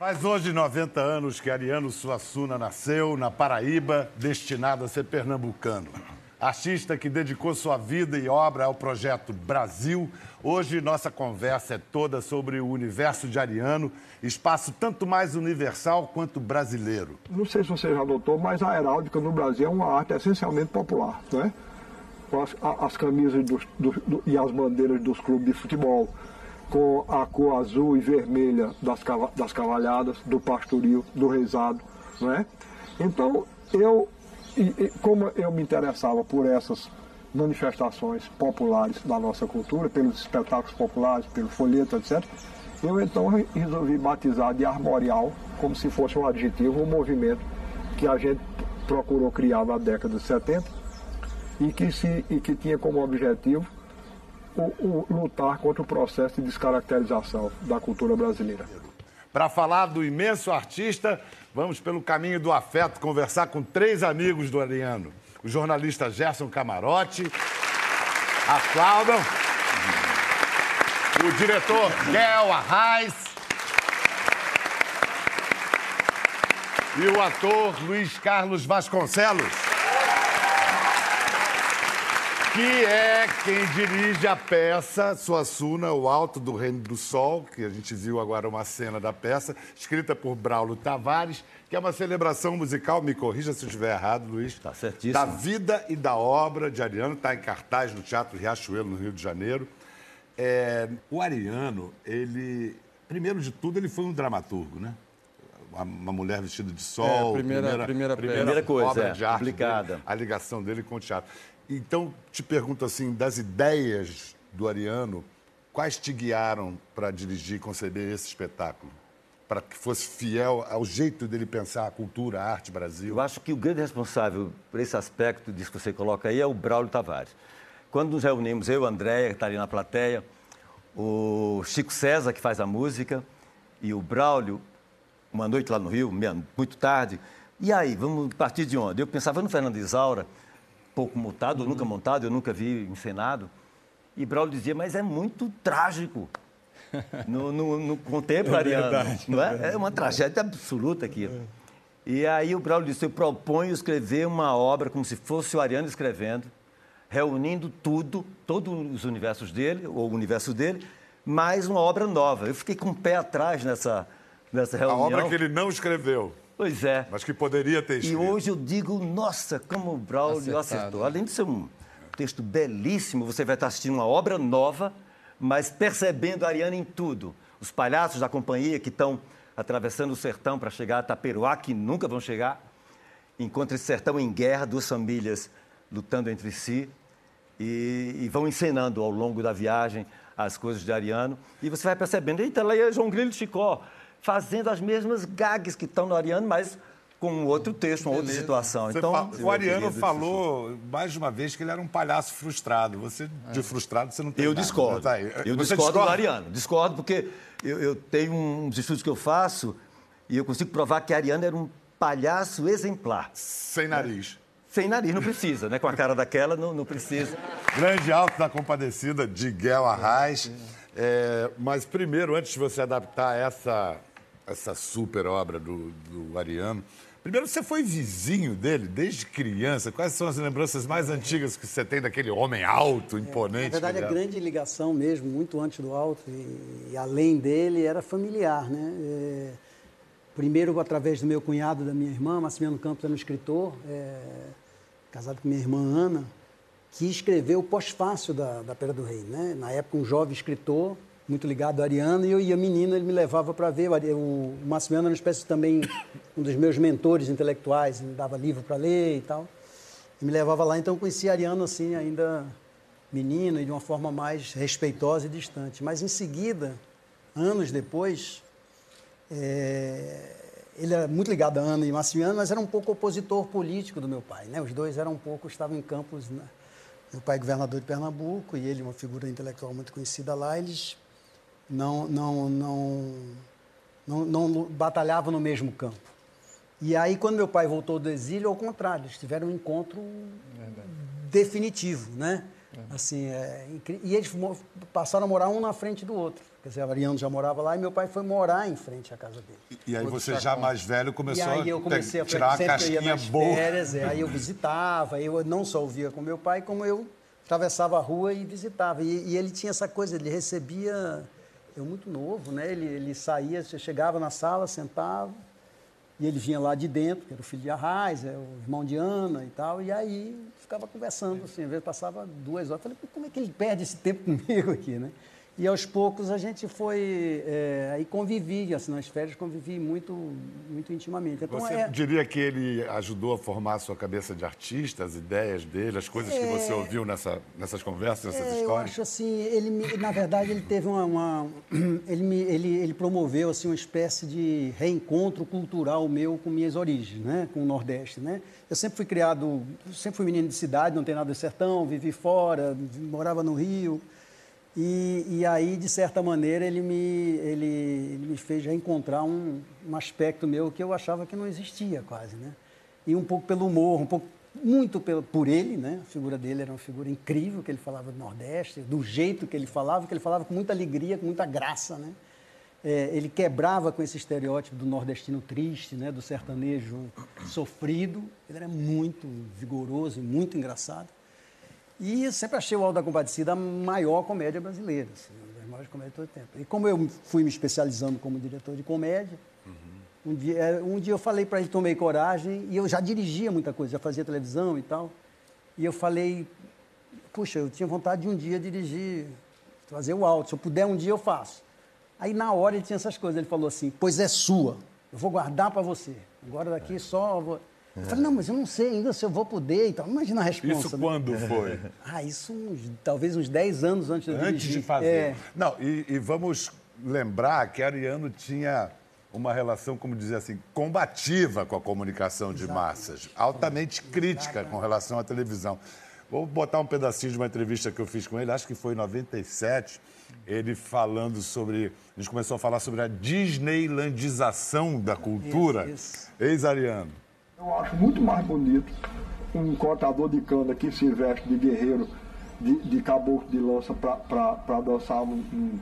Faz hoje 90 anos que Ariano Suassuna nasceu na Paraíba, destinado a ser pernambucano. Artista que dedicou sua vida e obra ao projeto Brasil. Hoje nossa conversa é toda sobre o universo de Ariano, espaço tanto mais universal quanto brasileiro. Não sei se você já notou, mas a heráldica no Brasil é uma arte essencialmente popular, né? As, as camisas do, do, e as bandeiras dos clubes de futebol, com a cor azul e vermelha das, das cavalhadas, do pastoril, do rezado, né? Então, eu, como eu me interessava por essas manifestações populares da nossa cultura, pelos espetáculos populares, pelo folheto, etc., eu então resolvi batizar de armorial, como se fosse um adjetivo, um movimento que a gente procurou criar na década de 70 e que, se, e que tinha como objetivo o, o, lutar contra o processo de descaracterização da cultura brasileira. Para falar do imenso artista, vamos pelo caminho do afeto conversar com três amigos do Ariano. O jornalista Gerson Camarote. Aplaudam. O diretor Gel Arraes. E o ator Luiz Carlos Vasconcelos que é quem dirige a peça Suassuna, O Alto do Reino do Sol, que a gente viu agora uma cena da peça, escrita por Braulio Tavares, que é uma celebração musical, me corrija se eu estiver errado, Luiz. Está certíssimo. Da vida e da obra de Ariano, está em cartaz no Teatro Riachuelo, no Rio de Janeiro. É, o Ariano, ele, primeiro de tudo, ele foi um dramaturgo, né? uma mulher vestida de sol. É, a primeira, primeira, primeira, primeira coisa, obra é, de arte. Dele, a ligação dele com o teatro. Então, te pergunto assim, das ideias do Ariano, quais te guiaram para dirigir e conceber esse espetáculo? Para que fosse fiel ao jeito dele pensar a cultura, a arte, Brasil? Eu acho que o grande responsável por esse aspecto disso que você coloca aí é o Braulio Tavares. Quando nos reunimos, eu, Andréia, que está ali na plateia, o Chico César, que faz a música, e o Braulio, uma noite lá no Rio, muito tarde, e aí, vamos partir de onde? Eu pensava no Fernando Isaura, pouco montado, uhum. nunca montado, eu nunca vi encenado. E Braulio dizia, mas é muito trágico no, no, no contemporâneo, é verdade, não é? É uma tragédia absoluta aqui. É. E aí o Braulio disse, eu proponho escrever uma obra como se fosse o Ariano escrevendo, reunindo tudo, todos os universos dele, ou o universo dele, mais uma obra nova. Eu fiquei com o pé atrás nessa, nessa reunião. A obra que ele não escreveu. Pois é. Mas que poderia ter escrito. E hoje eu digo, nossa, como o Braulio Acertado. acertou. Além de ser um texto belíssimo, você vai estar assistindo uma obra nova, mas percebendo a Ariana em tudo. Os palhaços da companhia que estão atravessando o sertão para chegar a Taperoá, que nunca vão chegar. Encontra esse sertão em guerra, duas famílias lutando entre si e, e, vão encenando ao longo da viagem as coisas de Ariano. E você vai percebendo, eita, lá é João Grilo de Chicó fazendo as mesmas gags que estão no Ariano, mas com um outro texto, uma outra situação. então, fa... O Ariano falou mais de uma vez que ele era um palhaço frustrado. Você, é. de frustrado, você não tem Eu nada. discordo. Tá eu você discordo discorda? do Ariano. Discordo porque eu, eu, tenho uns estudos que eu faço e eu consigo provar que Ariano era um palhaço exemplar. Sem nariz. Sem nariz, não precisa, né? Com a cara daquela, não, não precisa. Grande Alto da Compadecida, de Guel Arraes. É, mas primeiro, antes de você adaptar essa essa super obra do, do Ariano. Primeiro, você foi vizinho dele desde criança. Quais são as lembranças mais antigas que você tem daquele homem alto, imponente? É, na verdade, a grande ligação mesmo, muito antes do alto e, e além dele, era familiar, né? É, primeiro, através do meu cunhado da minha irmã, Massimiliano Campos era um escritor, é, casado com minha irmã Ana, que escreveu o pós-fácil da, da Pera do Rei, né? Na época, um jovem escritor muito ligado a Ariano, e eu ia menino, ele me levava para ver. O Massimiliano era uma espécie também, um dos meus mentores intelectuais, me dava livro para ler e tal. E me levava lá, então eu conhecia Ariano assim, ainda menino e de uma forma mais respeitosa e distante. Mas em seguida, anos depois, é... ele era muito ligado a Ana e Massimiliano, mas era um pouco opositor político do meu pai. Né? Os dois eram um pouco, estavam em campos. Né? Meu pai é governador de Pernambuco e ele, uma figura intelectual muito conhecida lá, eles não, não, não, não, não batalhavam no mesmo campo. E aí, quando meu pai voltou do exílio, ao contrário, eles tiveram um encontro Verdade. definitivo, né? Assim, é, e eles passaram a morar um na frente do outro. Quer dizer, Ariano já morava lá e meu pai foi morar em frente à casa dele. E, e aí você já mais velho começou e aí eu comecei a, a tirar a casquinha boa. Férias, é, aí eu visitava, eu não só ouvia com meu pai, como eu atravessava a rua e visitava. E, e ele tinha essa coisa, ele recebia eu muito novo, né? Ele, ele saía, chegava na sala, sentava, e ele vinha lá de dentro, que era o filho de Arraiz, é o irmão de Ana e tal, e aí ficava conversando, assim, às vezes passava duas horas. Falei, como é que ele perde esse tempo comigo aqui, né? E aos poucos a gente foi. É, aí convivi, assim, nas férias convivi muito, muito intimamente. Então, você é... diria que ele ajudou a formar a sua cabeça de artista, as ideias dele, as coisas é... que você ouviu nessa, nessas conversas, nessas é, histórias? Eu acho assim, ele, na verdade, ele teve uma. uma ele, me, ele, ele promoveu assim, uma espécie de reencontro cultural meu com minhas origens, né? com o Nordeste. Né? Eu sempre fui criado, sempre fui menino de cidade, não tenho nada de sertão, vivi fora, morava no Rio. E, e, aí, de certa maneira, ele me, ele, ele me fez reencontrar um, um, aspecto meu que eu achava que não existia quase, né? E um pouco pelo humor, um pouco, muito pelo, por ele, né? A figura dele era uma figura incrível, que ele falava do Nordeste, do jeito que ele falava, que ele falava com muita alegria, com muita graça, né? É, ele quebrava com esse estereótipo do nordestino triste, né? Do sertanejo sofrido. Ele era muito vigoroso e muito engraçado. E sempre achei o Alto da Compadecida a maior comédia brasileira, assim, uma das maiores comédias de todo o tempo. E como eu fui me especializando como diretor de comédia, uhum. um, dia, é, um dia eu falei para ele, tomei coragem, e eu já dirigia muita coisa, já fazia televisão e tal. E eu falei, puxa, eu tinha vontade de um dia dirigir, fazer o alto, se eu puder um dia eu faço. Aí na hora ele tinha essas coisas, ele falou assim, pois é sua, eu vou guardar para você. Agora daqui só vou... Eu falei, não, mas eu não sei ainda se eu vou poder e tal. Imagina a resposta. Isso né? quando foi? Ah, isso uns, talvez uns 10 anos antes de Antes dirigir. de fazer. É. Não, e, e, vamos lembrar que Ariano tinha uma relação, como dizer assim, combativa com a comunicação de massas, altamente crítica com relação à televisão. Vou botar um pedacinho de uma entrevista que eu fiz com ele, acho que foi em 97, ele falando sobre. A gente começou a falar sobre a Disneylandização da cultura. Ex-Ariano. Eu acho muito mais bonito um cortador de cana que se veste de guerreiro, de, de caboclo de lança para dançar um,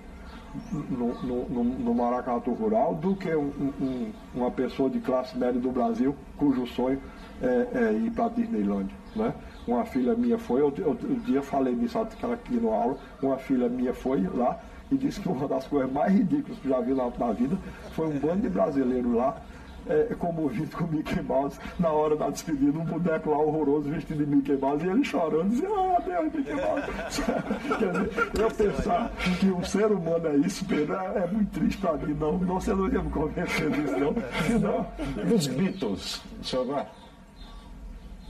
no, no, no, maracatu rural do que um, um, uma pessoa de classe média do Brasil cujo sonho é, é ir para a Disneylandia. Né? Uma filha minha foi, eu, eu, um dia falei nisso aqui no aula, uma filha minha foi lá e disse que uma das coisas mais ridículas que já vi na, na vida foi um bando de brasileiros lá é, comovido com o Mickey Mouse na hora da despedida, um boneco lá horroroso vestido de Mickey Mouse e ele chorando, dizendo, ah, Deus, Mickey Mouse. Quer dizer, eu pensar que um ser humano é isso, Pedro, é, é muito triste para mim, não. não. Você não ia me convencer disso, não. não. Os Beatles, o senhor vai?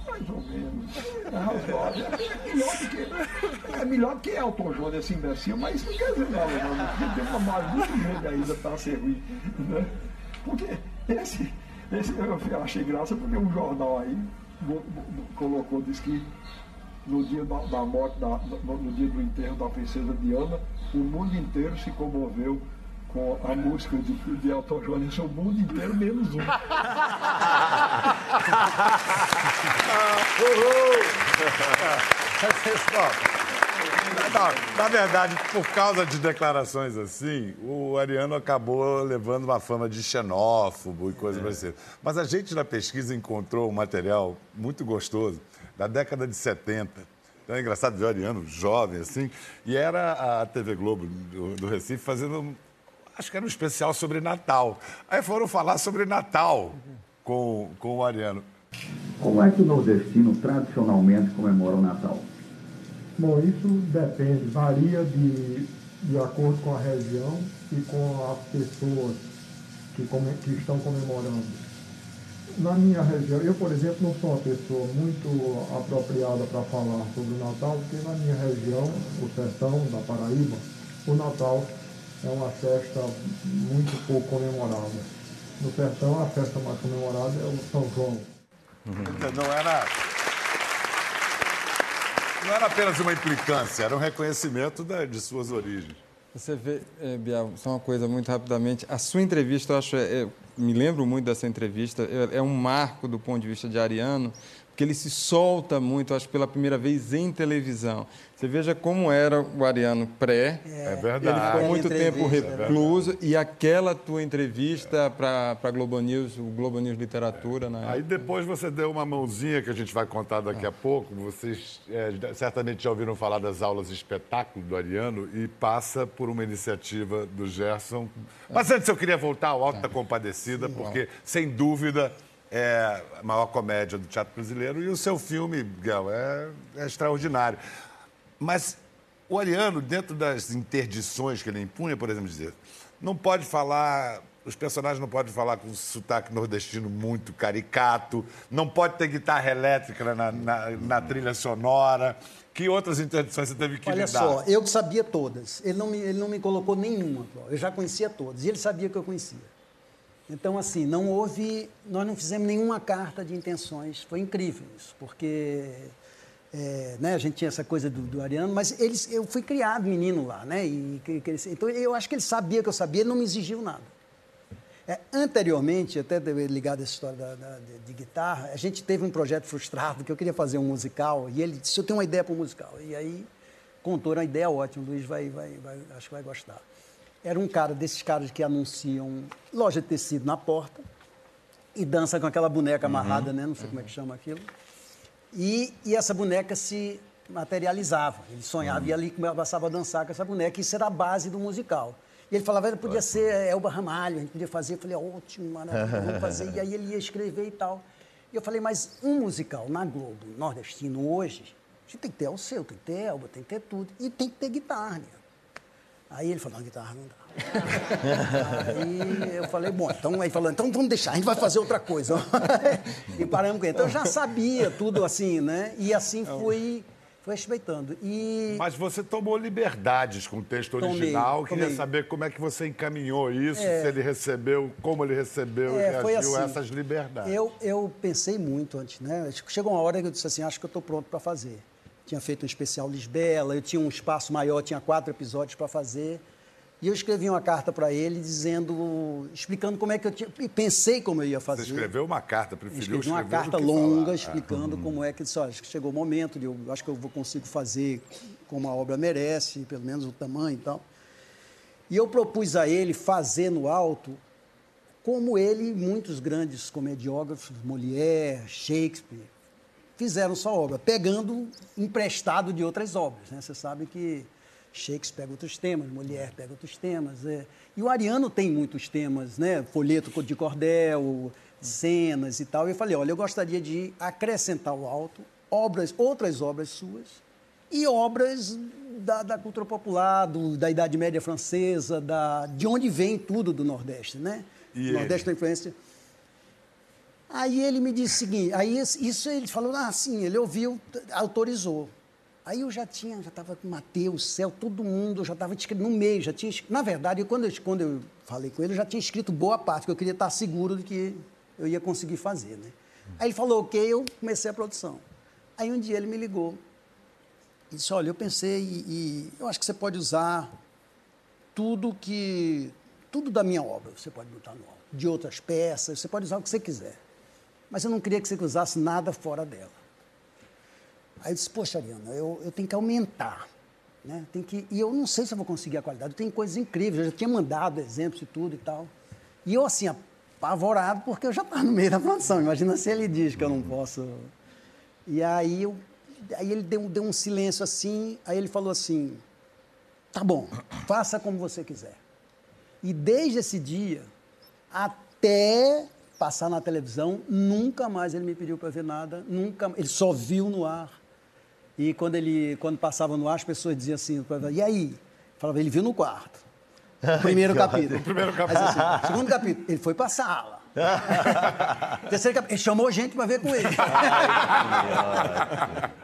Mais ou menos. É melhor do que, é melhor que Elton John, esse imbecil, mas isso não quer dizer nada, não. Tem uma margem muito grande ainda para ser ruim. Né? Porque esse, esse eu achei graça porque um jornal aí colocou, disse que no dia da, da morte, da, no, no, dia do enterro da princesa Diana, o mundo inteiro se comoveu com a música de, de Elton John. Isso é o mundo inteiro menos um. Na, na, verdade, por causa de declarações assim, o Ariano acabou levando uma fama de xenófobo e coisas é. parecidas. Mas a gente na pesquisa encontrou um material muito gostoso da década de 70. Então é engraçado ver o Ariano jovem assim. E era a TV Globo do, do Recife fazendo, acho que era um especial sobre Natal. Aí foram falar sobre Natal com, com o Ariano. Como é que o nordestino tradicionalmente comemora o Natal? Bom, isso depende, varia de, de acordo com a região e com as pessoas que, come, que estão comemorando. Na minha região, eu, por exemplo, não sou uma pessoa muito apropriada para falar sobre o Natal, porque na minha região, o sertão da Paraíba, o Natal é uma festa muito pouco comemorada. No sertão, a festa mais comemorada é o São João. Não era não era apenas uma implicância, era um reconhecimento da, de suas origens. Você vê, é, Bial, só uma coisa muito rapidamente. A sua entrevista, eu acho, é, me lembro muito dessa entrevista, é, é, um marco do ponto de vista de Ariano, que ele se solta muito, acho pela primeira vez em televisão. Você veja como era o Ariano pré. É Ele verdade. ficou muito tempo é recluso e aquela tua entrevista para a Globo News, o Globo News Literatura, né? Aí depois você deu uma mãozinha que a gente vai contar daqui a pouco. Vocês é, certamente já ouviram falar das aulas de espetáculo do Ariano e passa por uma iniciativa do Gerson. Mas antes eu queria voltar ao Alto da Compadecida, porque, sem dúvida, é a maior comédia do teatro brasileiro e o seu filme, Miguel, é, é extraordinário. Mas o Ariano, dentro das interdições que ele impunha, por exemplo, dizer, não pode falar, os personagens não podem falar com sotaque nordestino muito caricato, não pode ter guitarra elétrica na, na- na trilha sonora. Que outras interdições você teve que Olha lidar? só, eu que sabia todas. Ele não, me, ele não me colocou nenhuma. Eu já conhecia todas. E ele sabia que eu conhecia. Então, assim, não houve. Nós não fizemos nenhuma carta de intenções. Foi incrível isso, porque. é, né, a gente tinha essa coisa do, do Ariano, mas eles, eu fui criado menino lá, né? E, então eu acho que ele sabia que eu sabia, ele não me exigiu nada. É, anteriormente, até ligado a essa história da- da- de, de guitarra, a gente teve um projeto frustrado que eu queria fazer um musical e ele disse: Eu tenho uma ideia para um musical. E aí contou uma ideia ótima, o Luiz vai, vai, vai- acho que vai gostar. Era um cara desses caras que anunciam loja de tecido na porta e dança com aquela boneca amarrada, né? Não sei como é que chama aquilo. E, e essa boneca se materializava. Ele sonhava e ali começava a dançar com essa boneca. Isso era a base do musical. E ele falava, "Ele podia ser Elba Ramalho, a gente podia fazer. Eu falei, ótimo, maravilha, vamos fazer. E aí ele ia escrever e tal. E eu falei, mas um musical na Globo, nordestino, hoje, a gente tem que ter o seu, tem que ter Elba, tem que ter tudo. E tem que ter guitarra. né? Aí ele falou, não, guitarra não dá. Aí eu falei, bom, então aí falou, então vamos deixar, a gente vai fazer outra coisa. e paramos com ele. Então eu já sabia tudo assim, né? E assim fui, fui respeitando. E Mas você tomou liberdades com o texto Tomei, original. Queria tomei. saber como é que você encaminhou isso, É. se ele recebeu, como ele recebeu É, e reagiu a assim. essas liberdades. Eu, eu pensei muito antes, né? Chegou uma hora que eu disse assim, acho que eu estou pronto para fazer. Tinha feito um especial Lisbela, eu tinha um espaço maior, tinha quatro episódios para fazer. E eu escrevi uma carta para ele dizendo, explicando como é que eu tinha, e pensei como eu ia fazer. Você escreveu uma carta, preferiu Escrevi uma escrever carta longa falar. explicando como é que disse, olha, acho que chegou o momento de eu acho que eu vou consigo fazer como a obra merece, pelo menos o tamanho e tal. E eu propus a ele fazer no alto como ele e muitos grandes comediógrafos, Molière, Shakespeare, fizeram sua obra, pegando emprestado de outras obras. Né? Você sabe que Shakespeare pega outros temas, Molière pega outros temas. é. E o Ariano tem muitos temas, né? folheto de cordel, cenas e tal. E eu falei, olha, eu gostaria de acrescentar ao alto obras, outras obras suas e obras da, da cultura popular, do- da Idade Média francesa, da, de onde vem tudo do Nordeste, né? E o Nordeste tem influência. Aí ele me disse o seguinte, aí isso ele falou, ah, sim, ele ouviu, autorizou. Aí eu já tinha, já estava com Mateus, Céu, todo mundo, já estava no meio, já tinha. Na verdade, quando eu, quando eu falei com ele, eu já tinha escrito boa parte, porque eu queria estar seguro de que eu ia conseguir fazer, né? Aí ele falou, ok, eu comecei a produção. Aí um dia ele me ligou e disse, olha, eu pensei e, e eu acho que você pode usar tudo que tudo da minha obra você pode botar no álbum, de outras peças, você pode usar o que você quiser. Mas eu não queria que você usasse nada fora dela. Aí eu disse, poxa, Ariana, eu, eu tenho que aumentar. Né? Tem que, e eu não sei se eu vou conseguir a qualidade. Tem coisas incríveis, eu já tinha mandado exemplos e tudo e tal. E eu, assim, apavorado, porque eu já estava no meio da produção. Imagina se ele diz que eu não posso. E aí, eu, aí ele deu, deu um silêncio assim, aí ele falou assim: tá bom, faça como você quiser. E desde esse dia até passar na televisão, nunca mais ele me pediu para ver nada, nunca, ele só viu no ar. E quando ele, quando passava no ar, as pessoas diziam assim, e aí? Falava, ele viu no quarto. Primeiro capítulo. primeiro Aí, assim, segundo capítulo, ele foi para a sala. Terceiro capítulo, ele chamou gente para ver com ele.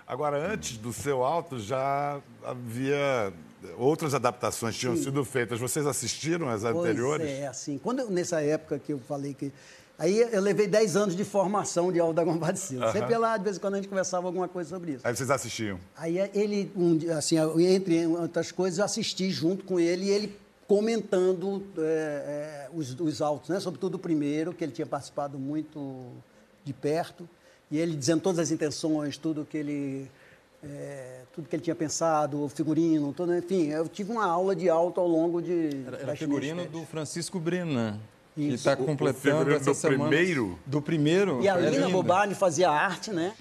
Agora, antes do seu alto, já havia outras adaptações tinham sido feitas. Vocês assistiram as anteriores? Pois é, assim, quando eu- nessa época que eu falei que... Aí eu levei 10 anos de formação de Aldo da Compadecida. Sempre lá, de vez em quando, a gente conversava alguma coisa sobre isso. Aí vocês assistiam. Aí ele, um assim, entre outras coisas, eu assisti junto com ele e ele comentando é, é, os, os autos, né? sobretudo o primeiro, que ele tinha participado muito de perto. e ele dizendo todas as intenções, tudo que ele é, tudo que ele tinha pensado, o figurino, todo, enfim, eu tive uma aula de alto ao longo de. Era, era figurino do Francisco Brenan. Que Isso. está O- o completando figurino essa do semana. primeiro? Do primeiro. E a é Lina. Bobardi fazia arte, né?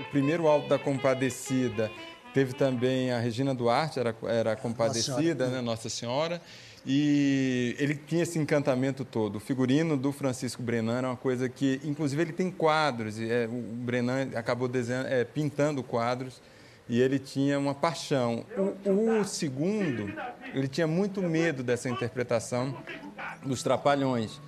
O primeiro Alto da Compadecida. Teve também a Regina Duarte, era, era a Compadecida, Nossa né? Nossa Senhora. E ele tinha esse encantamento todo. O figurino do Francisco Brenan era uma coisa que, inclusive, ele tem quadros. E, é, o Brenan acabou desenhando, é, pintando quadros e ele tinha uma paixão. O, o segundo, ele tinha muito medo dessa interpretação dos Trapalhões.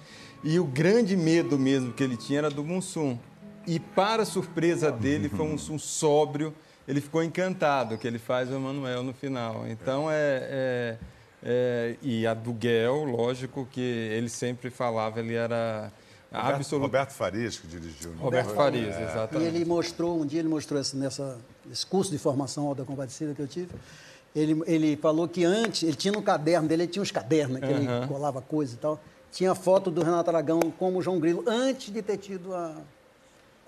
E o grande medo mesmo que ele tinha era do Mussum. E, para surpresa dele, foi um Mussum sóbrio. Ele ficou encantado, que ele faz o Emanuel no final. Então, é, é- é- E a do Guel, lógico que ele sempre falava, ele era Roberto, absoluto... Roberto Farias, que dirigiu. né? Roberto Farias, E exatamente. ele mostrou, um dia ele mostrou esse, nessa, esse curso de formação Alta Compadecida que eu tive, ele, ele falou que antes, ele tinha no caderno dele, ele tinha uns cadernos, né, que ele Aham. colava coisa e tal, tinha foto do Renato Aragão como João Grilo, antes de ter tido a,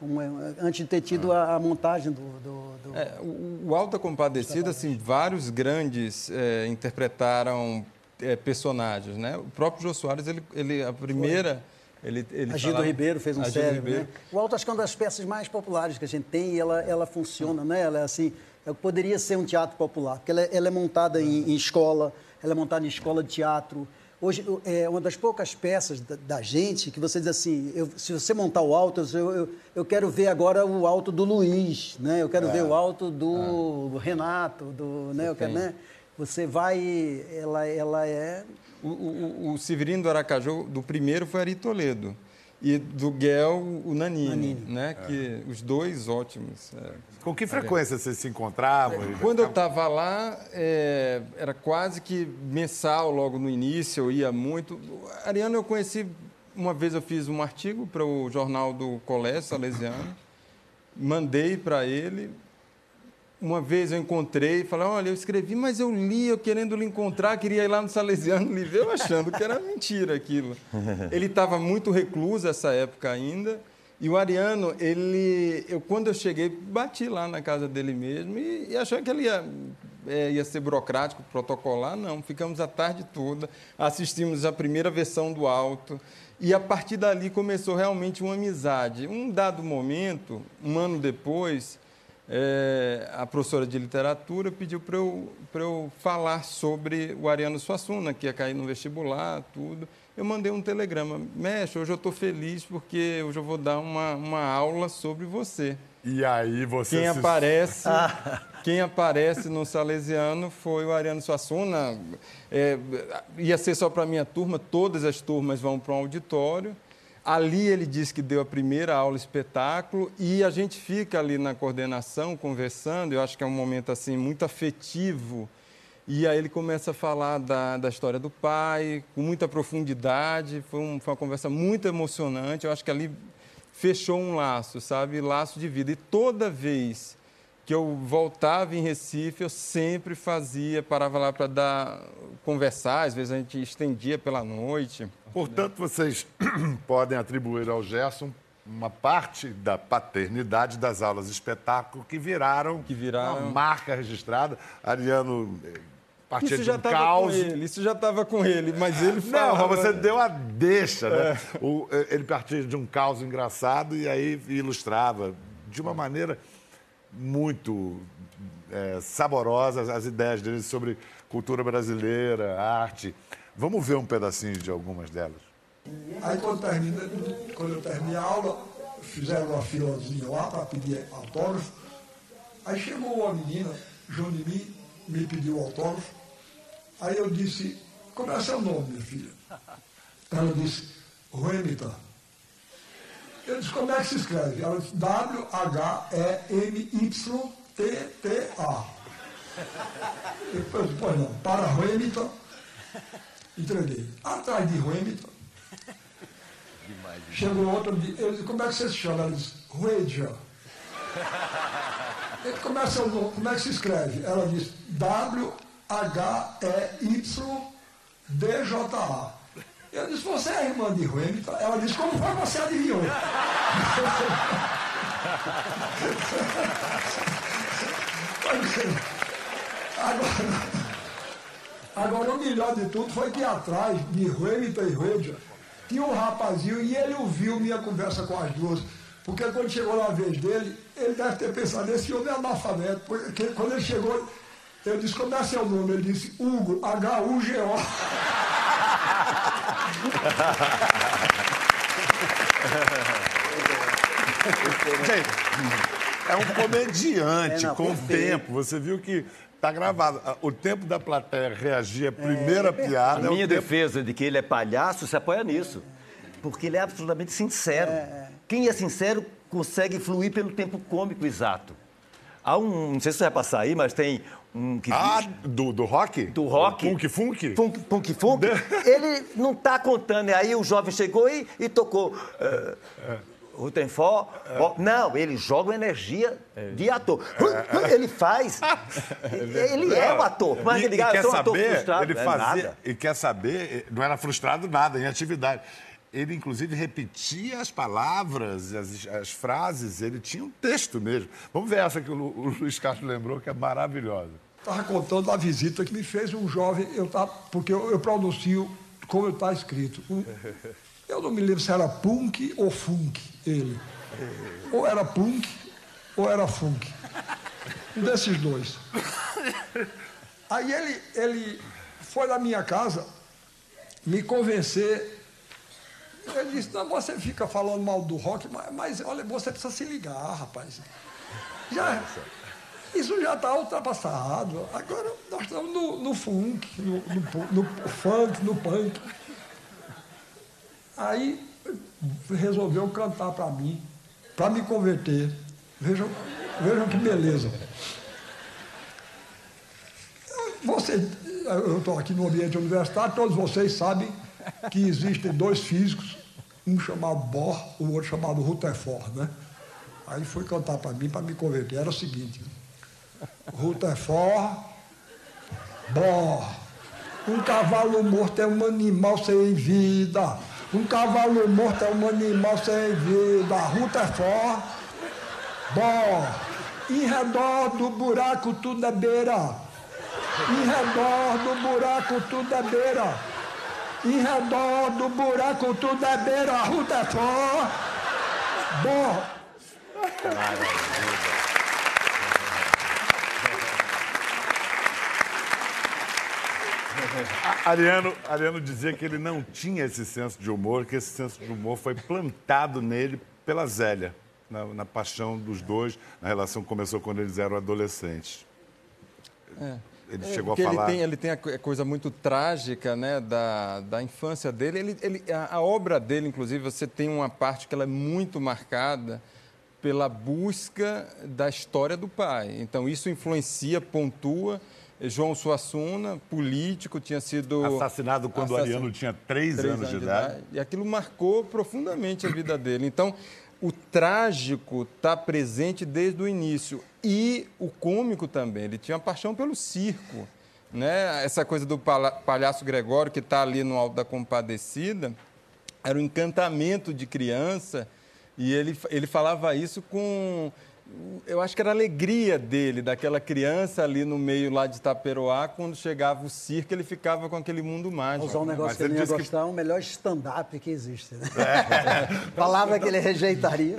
é, antes de ter tido a, a montagem do... do- do- É, o, o Alta Compadecida, assim, vários grandes é, interpretaram é, personagens, né? O próprio Jô Soares, ele, ele a primeira... Ele, ele a Gildo falava- Ribeiro fez um a Gildo cérebro, Ribeiro. né? O Alto acho que é uma das peças mais populares que a gente tem e ela, ela funciona, né? Ela é assim, ela poderia ser um teatro popular, porque ela, é- ela é montada em, em escola, ela é montada em escola de teatro. Hoje, o- é uma das poucas peças da, da gente que você diz assim, eu- se você montar o alto, eu, eu, eu quero ver agora o alto do Luiz, né? Eu quero ver o alto do Renato, do, né? Eu quero, né? Você vai, ela, ela é O, o, o Severino do Aracaju, do primeiro foi Ari Toledo. E do Guel, o Nanini, né? Que os dois ótimos. é. Com que frequência vocês se encontravam? Quando eu estava lá, é, era quase que mensal logo no início, eu ia muito. Ariano eu conheci, uma vez eu fiz um artigo para o jornal do Colégio Salesiano, mandei para ele. Uma vez eu encontrei e falei, olha, eu escrevi, mas eu li, eu querendo lhe encontrar, queria ir lá no Salesiano lhe ver, eu achando que era mentira aquilo. Ele estava muito recluso essa época ainda, e o Ariano, ele, eu, quando eu cheguei, bati lá na casa dele mesmo e, e achei que ele ia, é, ia ser burocrático, protocolar, não. Ficamos a tarde toda, assistimos a primeira versão do Alto, e a partir dali começou realmente uma amizade. Um dado momento, um ano depois, é, a professora de literatura pediu para eu, pra eu falar sobre o Ariano Suassuna, que ia cair no vestibular, tudo. Eu mandei um telegrama, mestre, hoje eu estou feliz porque hoje eu vou dar uma, uma aula sobre você. E aí você Quem se- aparece, quem aparece no Salesiano foi o Ariano Suassuna. É, ia ser só para a minha turma, todas as turmas vão para um auditório. Ali ele disse que deu a primeira aula espetáculo e a gente fica ali na coordenação conversando. Eu acho que é um momento assim muito afetivo. E aí ele começa a falar da, da história do pai com muita profundidade. Foi, um- foi uma conversa muito emocionante. Eu acho que ali fechou um laço, sabe? Laço de vida. E toda vez que eu voltava em Recife, eu sempre fazia, parava lá para dar conversar, às vezes a gente estendia pela noite. Portanto, vocês podem atribuir ao Gerson uma parte da paternidade das aulas de espetáculo que viraram, Que viraram- uma marca registrada. Ariano eh, partia Isso de um caos. ele, isso já estava com ele, mas ele Não, falava... mas você deu a deixa, né? O- eh, ele partia de um caos engraçado e aí ilustrava de uma maneira muito eh, saborosa as ideias dele sobre cultura brasileira, arte. Vamos ver um pedacinho de algumas delas. Aí quando, termina, quando eu terminei a aula, fizeram uma filazinha lá para pedir autógrafo. Aí chegou uma menina, junto de mim, me pediu autógrafo. Aí eu disse, como é seu nome, minha filha? Ela disse, Ruemita. Eu disse, como é que se escreve? Ela disse, W-H-E-M-Y-T-T-A. Eu disse, pois não, para Ruemita. Entreguei. Atrás de Ruemita, Chegou outro eu disse, como é que você se chama? Ela disse, Rueja. Ele começa, como é que se escreve? Ela disse, W-H-E-Y-D-J-A. Eu disse, você é irmã de Ruemita? Ela disse, como foi que você adivinhou? Agora, agora, o melhor de tudo foi que atrás, de Ruemita e Ruedia, tinha um rapazinho e ele ouviu minha conversa com as duas. Porque quando chegou na vez dele, ele deve ter pensado, esse homem é analfabeto. Porque quando ele chegou, eu disse, como é seu nome? Ele disse, Hugo, H-U-G-O. Gente, é um comediante É, não, com o tempo. Você viu que tá gravado. O tempo da plateia reagir à primeira piada. A é o minha tempo- defesa de que ele é palhaço se apoia nisso. Porque ele é absolutamente sincero. Quem é sincero consegue fluir pelo tempo cômico exato. Há um, não sei se você vai passar aí, mas tem um que Ah, do, do rock? do rock. Funk Funk? Funk, funk, funk. Ele não está contando. E aí o jovem chegou e, e tocou. Uh, Rutenfó. ó, Não, ele joga uma energia de ator. Ele faz. Ele é o ator. Mas e, ele eu quer sou um ator saber, frustrado. ele É fazia, nada. e quer saber, não era frustrado nada, em atividade. Ele, inclusive, repetia as palavras, as, as frases, ele tinha um texto mesmo. Vamos ver essa que o, Lu- o Luiz Castro lembrou, que é maravilhosa. Estava contando a visita que me fez um jovem, eu tava, porque eu, eu pronuncio como está escrito. Um- eu não me lembro se era punk ou funk, ele. Ou era punk ou era funk. Um desses dois. Aí ele, ele foi na minha casa me convencer. Ele disse, não, você fica falando mal do rock, mas, mas olha, você precisa se ligar, rapaz. Já, isso já está ultrapassado. Agora nós estamos no, no funk, no, no no funk, no punk. Aí resolveu cantar para mim, para me converter. Vejam, vejam que beleza. Você, eu estou aqui no ambiente universitário, todos vocês sabem que existem dois físicos, um chamado Bohr, o outro chamado Rutherford, né? Aí foi cantar para mim, para me converter. Era o seguinte: Rutherford, Bohr. Um cavalo morto é um animal sem vida. Um cavalo morto é um animal sem vida. Rutherford, Bohr. Em redor do buraco tudo é beira. Em redor do buraco tudo é beira. Em redor do buraco tudo é beira. Rutherford, Bohr. A- Ariano, Ariano dizia que ele não tinha esse senso de humor, que esse senso de humor foi plantado nele pela Zélia, na, na paixão dos dois, na relação começou quando eles eram adolescentes. Ele É, chegou a porque falar. Ele tem, ele tem a a coisa muito trágica né, da, da infância dele. Ele, ele- a, a obra dele, inclusive, você tem uma parte que ela é muito marcada pela busca da história do pai. Então, isso influencia, pontua. João Suassuna, político, tinha sido... Assassinado quando o Ariano tinha três, três anos, de idade. E aquilo marcou profundamente a vida dele. Então, o trágico está presente desde o início. E o cômico também. Ele tinha uma paixão pelo circo. Né? Essa coisa do palhaço Gregório, que está ali no Alto da Compadecida, era um encantamento de criança. E ele, ele falava isso com. Eu acho que era a alegria dele, daquela criança ali no meio lá de Itaperoá, quando chegava o circo, ele ficava com aquele mundo mágico. Usar um negócio Mas que ele ele ia disse que- gostar, o melhor stand-up que existe. Né? Palavra que ele rejeitaria.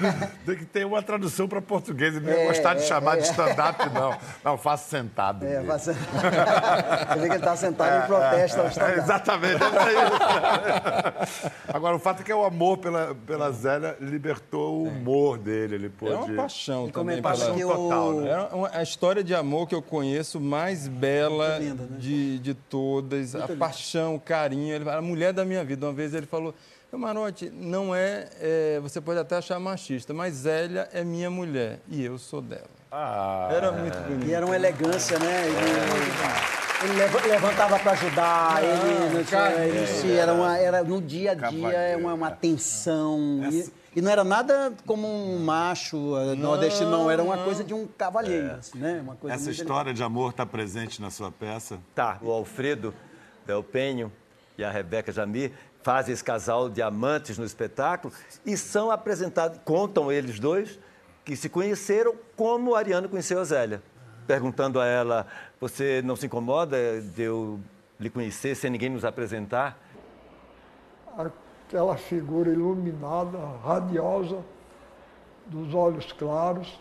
Tem que ter uma tradução para português. Ele não ia É, gostar de é, chamar é. de stand-up, não. Não, faço sentado. É, mesmo. você... você vê que ele está sentado em protesto ao É, stand-up. exatamente, é isso. Agora, o fato é que o amor pela, pela Zélia libertou o humor dele. Ele pôde... É uma paixão E também. comentar Pela... que total, né? É uma- a história de amor que eu conheço mais bela Muito linda, né? de, de todas. a paixão, o carinho. Ele, a mulher da minha vida. Uma vez ele falou: Marote, não é, é, Você pode até achar machista, mas Zélia é minha mulher e eu sou dela. Ah, Era muito bonito. E era uma elegância, né? Ele, ele leva- levantava para ajudar, ele não isso era, uma, era no dia a dia é uma, uma tensão. E, e não era nada como um macho nordestino, não, era uma coisa de um cavalheiro, assim, né? Uma coisa Essa história de amor está presente na sua peça? Tá, o Alfredo Del Penho e a Rebeca Jamir fazem esse casal de amantes no espetáculo e são apresentados, contam eles dois, que se conheceram como Ariano conheceu a Zélia. Perguntando a ela, você não se incomoda de eu lhe conhecer sem ninguém nos apresentar? Aquela figura iluminada, radiosa, dos olhos claros.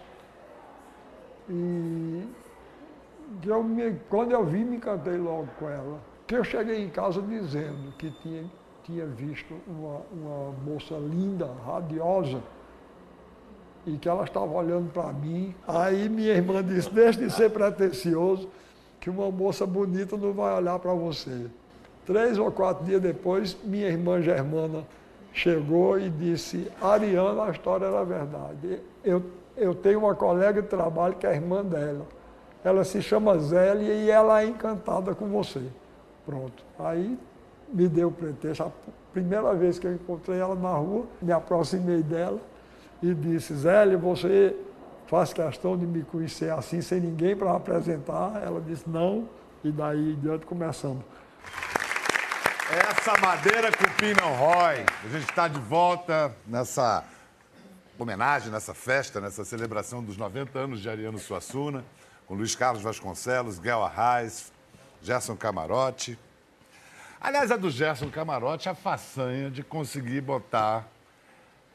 E eu me, quando eu vi, me encantei logo com ela. Que eu cheguei em casa dizendo que tinha, tinha visto uma, uma moça linda, radiosa, e que ela estava olhando para mim. Aí minha irmã disse, deixe de ser pretencioso, que uma moça bonita não vai olhar para você. Três ou quatro dias depois, minha irmã Germana chegou e disse, Ariana, a história era verdade. Eu, eu tenho uma colega de trabalho que é irmã dela. Ela se chama Zélia e ela é encantada com você. Pronto. Aí me deu o pretexto. A primeira vez que eu encontrei ela na rua, me aproximei dela e disse, Zélia, você faz questão de me conhecer assim, sem ninguém para apresentar? Ela disse, não. E daí em diante começamos. Essa madeira cupim não rói. A gente está de volta nessa homenagem, nessa festa, nessa celebração dos 90 anos de Ariano Suassuna, com Luiz Carlos Vasconcelos, Guel Arraes, Gerson Camarote. Aliás, a do Gerson Camarote, a façanha de conseguir botar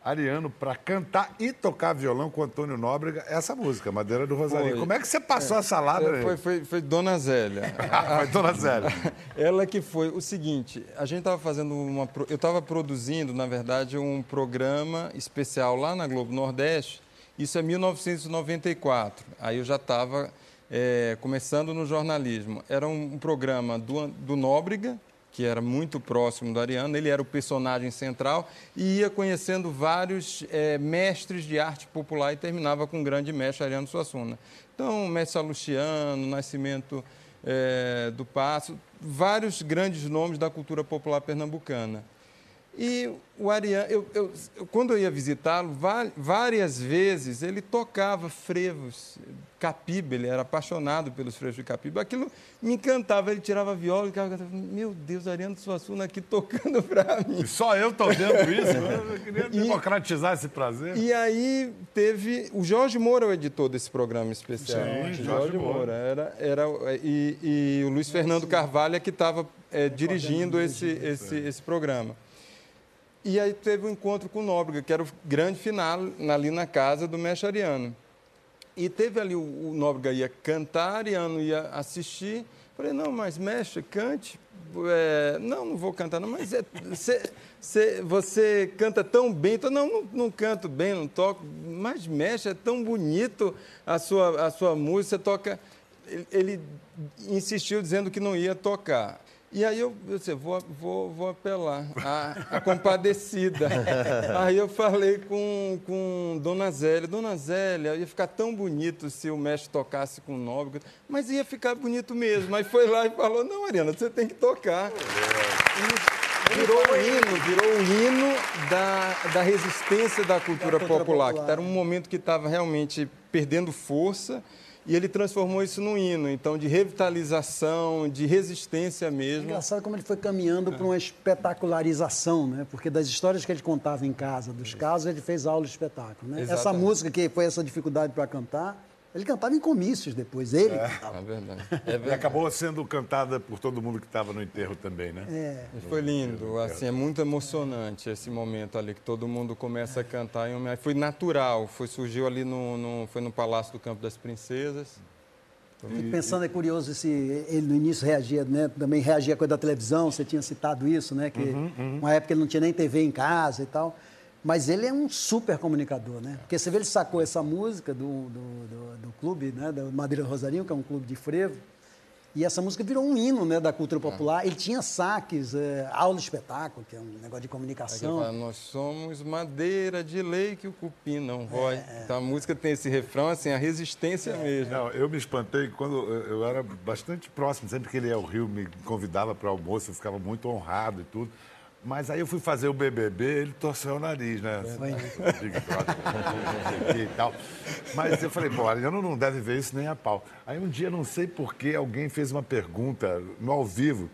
Ariano para cantar e tocar violão com Antônio Nóbrega essa música, Madeira do Rosarinho. Foi. Como é que você passou essa ladra aí? Foi, foi, foi Dona Zélia. foi Dona Zélia. Ela que foi o seguinte, a gente estava fazendo uma... Eu estava produzindo, na verdade, um programa especial lá na Globo Nordeste, isso é 1994. Aí eu já estava é, começando no jornalismo. Era um, um programa do, do Nóbrega, que era muito próximo do Ariano, ele era o personagem central e ia conhecendo vários é, mestres de arte popular e terminava com o grande mestre Ariano Suassuna. Então, mestre Luciano, Nascimento é, do Passo, vários grandes nomes da cultura popular pernambucana. E o Ariano, eu, eu, quando eu ia visitá-lo, várias vezes ele tocava frevos, capiba, ele era apaixonado pelos frevos de capiba. Aquilo me encantava, ele tirava a viola e ficava, meu Deus, Ariano Suassuna aqui tocando para mim. E só eu estou vendo isso, eu queria democratizar esse prazer. E aí teve, o Jorge Moura é o editor desse programa especial. Sim, Jorge, Jorge Moura. Moura. Era, era, e, e o Luiz Fernando Carvalho é que estava é, dirigindo esse, esse, esse programa. E aí teve um encontro com o Nóbrega, que era o grande final ali na casa do mestre Ariano. E teve ali o, o Nóbrega ia cantar, Ariano ia assistir. Falei, não, mas mestre, cante. É, não, não vou cantar, não, mas é, cê, cê, você canta tão bem. Então, não, não, não, canto bem, não toco. Mas, mestre, é tão bonito a sua, a sua música, você toca. Ele, ele insistiu dizendo que não ia tocar. E aí eu, eu disse, vou, vou, vou apelar a, a compadecida. aí eu falei com, com Dona Zélia, Dona Zélia, ia ficar tão bonito se o mestre tocasse com o Nóbrega, mas ia ficar bonito mesmo. Aí foi lá e falou, não, Mariana, você tem que tocar. E virou o hino, virou o hino da, da resistência da cultura, da cultura popular, popular, que era um momento que estava realmente perdendo força e ele transformou isso num hino, então, de revitalização, de resistência mesmo. É engraçado como ele foi caminhando é. para uma espetacularização, né? Porque das histórias que ele contava em casa, dos casos, ele fez aula de espetáculo, né? Essa música que foi essa dificuldade para cantar, ele cantava em comícios depois, ele é. cantava. É verdade. é verdade. E acabou sendo cantada por todo mundo que estava no enterro também, né? É. Foi lindo, assim, é muito emocionante esse momento ali, que todo mundo começa a cantar. Em homenagem. Foi natural, foi, surgiu ali no, no, foi no Palácio do Campo das Princesas. Fico pensando, é curioso se ele no início reagia, né? Também reagia a coisa da televisão, você tinha citado isso, né? Que uhum, uhum. uma época ele não tinha nem TV em casa e tal. Mas ele é um super comunicador, né? Porque você vê, ele sacou essa música do, do, do, do clube, né? Da Madeira Rosarinho, que é um clube de frevo. E essa música virou um hino né, da cultura popular. Ele tinha saques, é, aula de espetáculo, que é um negócio de comunicação. Fala, Nós somos madeira de lei que o cupim não rói. É, então a música tem esse refrão, assim, a resistência é, mesmo. Não, eu me espantei quando eu era bastante próximo, sempre que ele ia ao Rio, me convidava para almoço, eu ficava muito honrado e tudo. Mas aí eu fui fazer o BBB, ele torceu o nariz, né? E tal. Mas eu falei, pô, Ariano não deve ver isso nem a pau. Aí um dia, não sei porquê, alguém fez uma pergunta no ao vivo.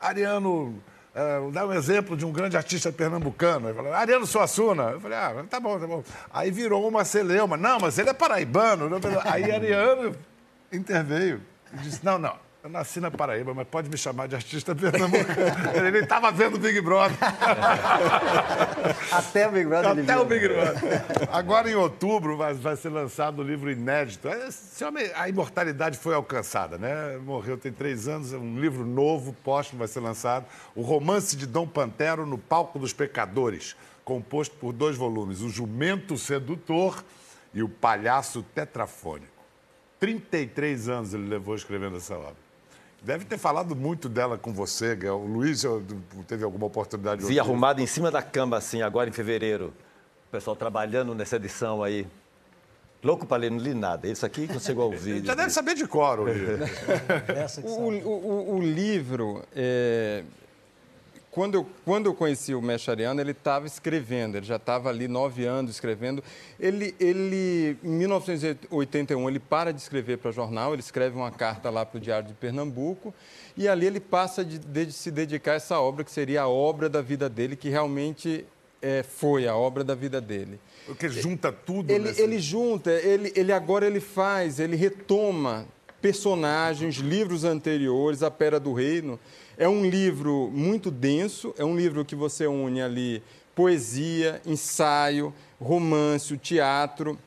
Ariano, Uh, dá um exemplo de um grande artista pernambucano. Ele falou, Ariano Suassuna. Eu falei, ah, tá bom, tá bom. Aí virou uma celeuma. Não, mas ele é paraibano. Aí Ariano interveio e disse, não, não, eu nasci na Paraíba, mas pode me chamar de artista pernambucano. Ele estava vendo o Big Brother. Até o Big Brother. Até o Big Brother. Agora, em outubro, vai, vai ser lançado o um livro inédito. Esse homem, a imortalidade foi alcançada, né? Morreu tem três anos, é um livro novo, póstumo, vai ser lançado. O Romance de Dom Pantero no Palco dos Pecadores, composto por dois volumes, O Jumento Sedutor e O Palhaço Tetrafônico. 33 anos ele levou escrevendo essa obra. Deve ter falado muito dela com você. O Luiz teve alguma oportunidade? Vi arrumado em cima da cama, assim, agora em fevereiro. O pessoal trabalhando nessa edição aí. Louco para ler, não li nada. Isso aqui que chegou ao vídeo. Já deve saber de cor o livro. o, o, o, livro, é, quando eu, quando eu conheci o Mechariano, ele estava escrevendo, ele já estava ali nove anos escrevendo. Ele, ele, em 1981, ele para de escrever para jornal, ele escreve uma carta lá para o Diário de Pernambuco, e ali ele passa de, de se dedicar a essa obra, que seria a obra da vida dele, que realmente é, foi a obra da vida dele. Porque junta tudo. Ele, nesse... ele junta, ele, ele agora ele faz, ele retoma personagens, livros anteriores, A Pera do Reino. É um livro muito denso, é um livro que você une ali poesia, ensaio, romance, teatro.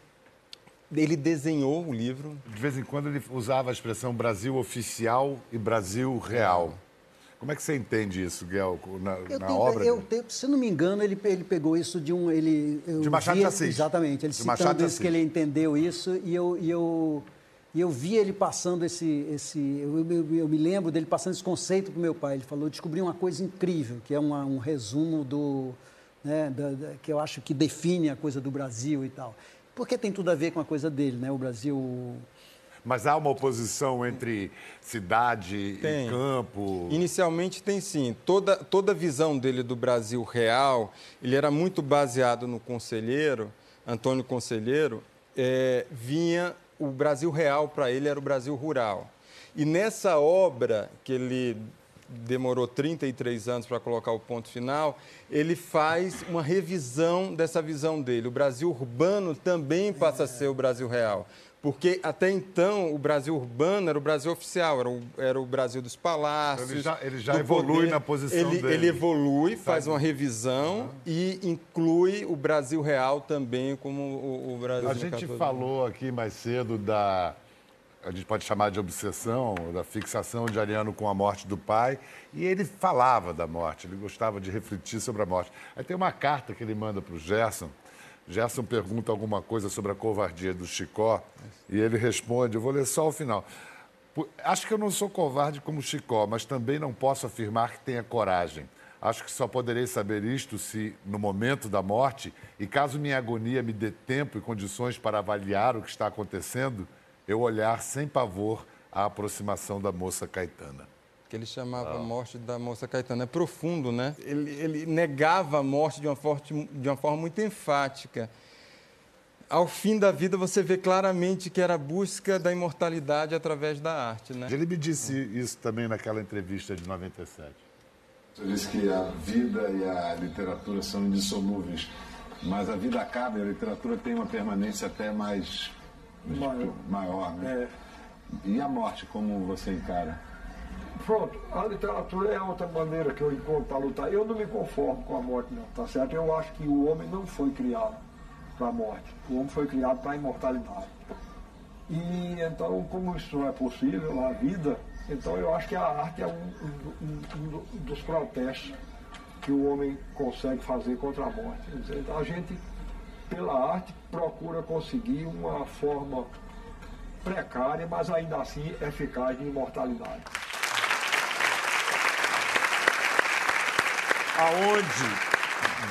Ele desenhou o livro. De vez em quando ele usava a expressão Brasil oficial e Brasil real. Como é que você entende isso, Guel, na, eu na tenho, obra? Eu, tenho, se não me engano, ele, ele pegou isso de um... Ele, de Machado de Assis. Exatamente. Ele de citando Machado isso, que ele entendeu isso e eu, e eu e eu vi ele passando esse. esse eu, eu, eu me lembro dele passando esse conceito para o meu pai. Ele falou: descobri uma coisa incrível, que é uma, um resumo do. Né, da, da, que eu acho que define a coisa do Brasil e tal. Porque tem tudo a ver com a coisa dele, né? O Brasil. Mas há uma oposição entre cidade tem. e campo? Inicialmente tem sim. Toda, toda a visão dele do Brasil real, ele era muito baseado no conselheiro, Antônio Conselheiro, é, vinha o Brasil real para ele era o Brasil rural. E nessa obra, que ele demorou 33 anos para colocar o ponto final, ele faz uma revisão dessa visão dele. O Brasil urbano também passa a ser o Brasil real. Porque até então o Brasil urbano era o Brasil oficial, era o, era o Brasil dos palácios. Ele já, ele já evolui poder. na posição ele, dele. Ele evolui, faz uma revisão uhum. e inclui o Brasil real também como o, o Brasil. A gente falou aqui mais cedo da. A gente pode chamar de obsessão, da fixação de Ariano com a morte do pai. E ele falava da morte, ele gostava de refletir sobre a morte. Aí tem uma carta que ele manda para o Gerson Gerson pergunta alguma coisa sobre a covardia do Chicó e ele responde, eu vou ler só o final. Acho que eu não sou covarde como Chicó, mas também não posso afirmar que tenha coragem. Acho que só poderei saber isto se, no momento da morte, e caso minha agonia me dê tempo e condições para avaliar o que está acontecendo, eu olhar sem pavor a aproximação da moça Caetana que ele chamava a morte da moça Caetana. É profundo, né? Ele, ele negava a morte de uma, forte, de uma forma muito enfática. Ao fim da vida, você vê claramente que era a busca da imortalidade através da arte, né? Ele me disse isso também naquela entrevista de 97. Você disse que a vida e a literatura são indissolúveis, mas a vida acaba e a literatura tem uma permanência até mais maior, maior né? É. E a morte, como você encara? Pronto, a literatura é outra maneira que eu encontro para lutar. Eu não me conformo com a morte, não, tá certo? Eu acho que o homem não foi criado para a morte. O homem foi criado para a imortalidade. E então, como isso é possível, a vida, então eu acho que a arte é um, um, um, um dos protestos que o homem consegue fazer contra a morte. Então, a gente, pela arte, procura conseguir uma forma precária, mas ainda assim eficaz de imortalidade. Aonde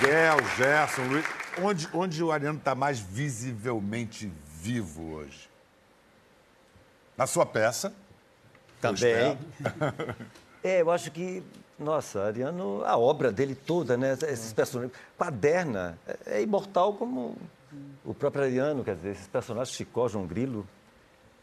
Guel, Gerson, Luiz, onde, onde o Ariano está mais visivelmente vivo hoje? Na sua peça? Também. é, eu acho que, nossa, Ariano, a obra dele toda, né? Esses personagens. Quaderna, é, é imortal como o próprio Ariano, quer dizer, esses personagens, Chicó, João Grilo.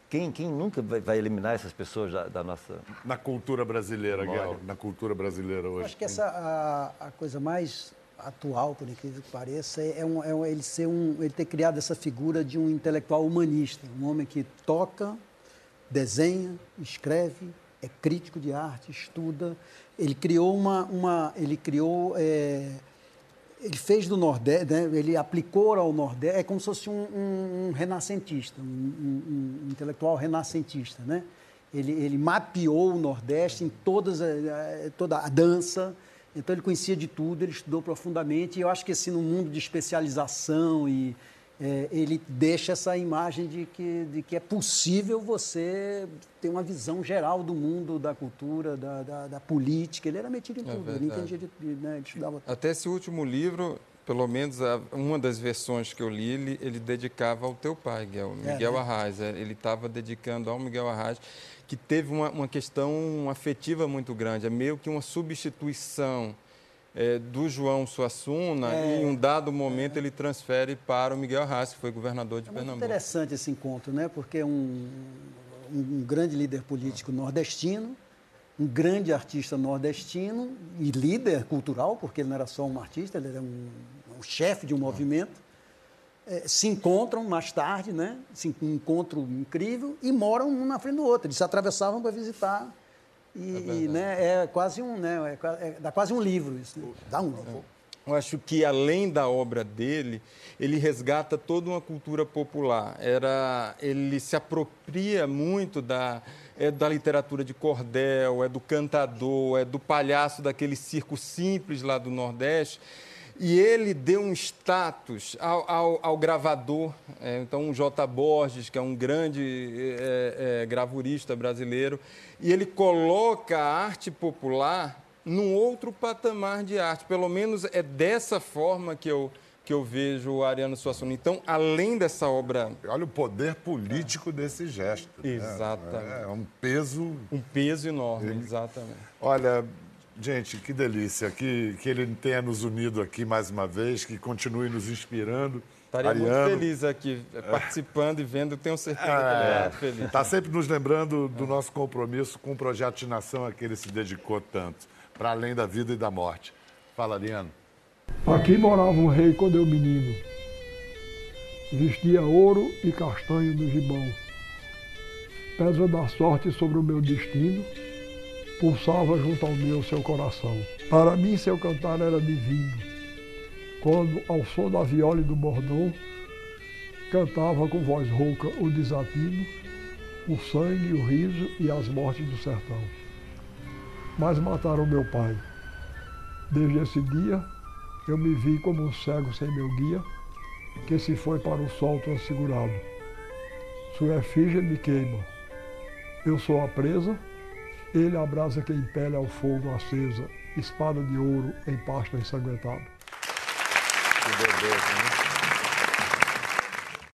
Quem, quem nunca vai, vai eliminar essas pessoas da, da nossa. Na cultura brasileira, Guel, na cultura brasileira hoje. acho que essa a, a coisa mais atual, por incrível que pareça, é, um, é ele ser um, ele ter criado essa figura de um intelectual humanista, um homem que toca, desenha, escreve, é crítico de arte, estuda. Ele criou uma, uma ele criou é, ele fez do Nordeste, né, ele aplicou ao Nordeste, é como se fosse um, um, um renascentista, um, um, intelectual renascentista, né? Ele, ele mapeou o Nordeste em todas a, toda a dança, então ele conhecia de tudo, ele estudou profundamente, e eu acho que assim, no mundo de especialização e é, ele deixa essa imagem de que, de que é possível você ter uma visão geral do mundo, da cultura, da, da, da política. Ele era metido em é tudo, ele entendia de, né, ele estudava. Até esse último livro, pelo menos uma das versões que eu li, ele, ele dedicava ao teu pai, Miguel, é, Miguel é, Arraes. Ele estava dedicando ao Miguel Arraes, que teve uma, uma questão afetiva muito grande, é meio que uma substituição é, do João Suassuna é, e em um dado momento é. ele transfere para o Miguel Arraes, que foi governador de é Pernambuco. Interessante esse encontro, né? porque um, um grande líder político nordestino, um grande artista nordestino e líder cultural, porque ele não era só um artista, ele era um, um chefe de um movimento, é, se encontram mais tarde, né? um encontro incrível, e moram um na frente do outro. Eles se atravessavam para visitar e, é, né, é quase um, né, é, é, dá quase um livro isso. Né? Dá um livro. Eu acho que além da obra dele, ele resgata toda uma cultura popular. Era, ele se apropria muito da, é da literatura de cordel, é do cantador, é do palhaço daquele circo simples lá do Nordeste. E ele deu um status ao, ao, ao gravador. É, então, o J. Borges, que é um grande é, é, gravurista brasileiro, e ele coloca a arte popular num outro patamar de arte. Pelo menos é dessa forma que eu, que eu vejo o Ariano Suassuna. Então, além dessa obra... Olha o poder político desse gesto. Né? Exatamente. Né? É um peso... Um peso enorme, exatamente. Olha, Gente, que delícia. Que, que ele tenha nos unido aqui mais uma vez, que continue nos inspirando. Estaria Ariano. muito feliz aqui, eh, participando é. e vendo, tenho certeza é. que ele é muito feliz. Está sempre nos lembrando do nosso compromisso com o projeto de nação a que ele se dedicou tanto, para além da vida e da morte. Fala, Ariano. Aqui morava um rei quando eu menino. Vestia ouro e castanho no gibão. Pedra da sorte sobre o meu destino pulsava junto ao meu seu coração. Para mim, seu cantar era divino. Quando, ao som da viola e do bordão, cantava com voz rouca o desatino, o sangue, o riso e as mortes do sertão. Mas mataram meu pai. Desde esse dia, eu me vi como um cego sem meu guia, que se foi para o sol transfigurado. Sua efígie me queima. Eu sou a presa, ele abraça quem pele ao fogo acesa, espada de ouro em pasta ensanguentada. Que beleza, né?